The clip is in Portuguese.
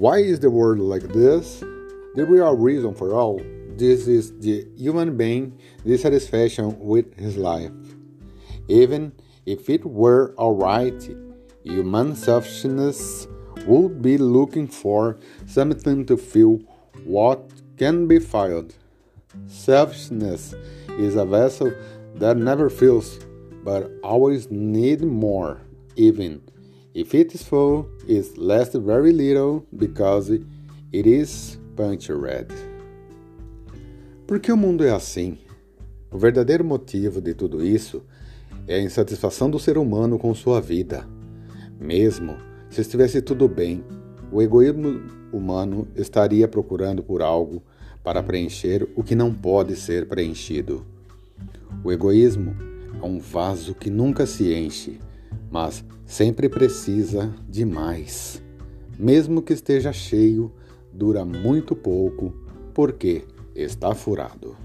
Why is the world like this? The real reason for all this is the human being dissatisfaction with his life. Even if it were alright, human selfishness would be looking for something to fill what can be filled. Selfishness is a vessel that never fills, but always needs more, even if it is full, it lasts very little because it is punctured. Por que o mundo é assim? O verdadeiro motivo de tudo isso é a insatisfação do ser humano com sua vida. Mesmo se estivesse tudo bem, o egoísmo humano estaria procurando por algo para preencher o que não pode ser preenchido. O egoísmo é um vaso que nunca se enche, mas sempre precisa de mais. Mesmo que esteja cheio, dura muito pouco porque está furado.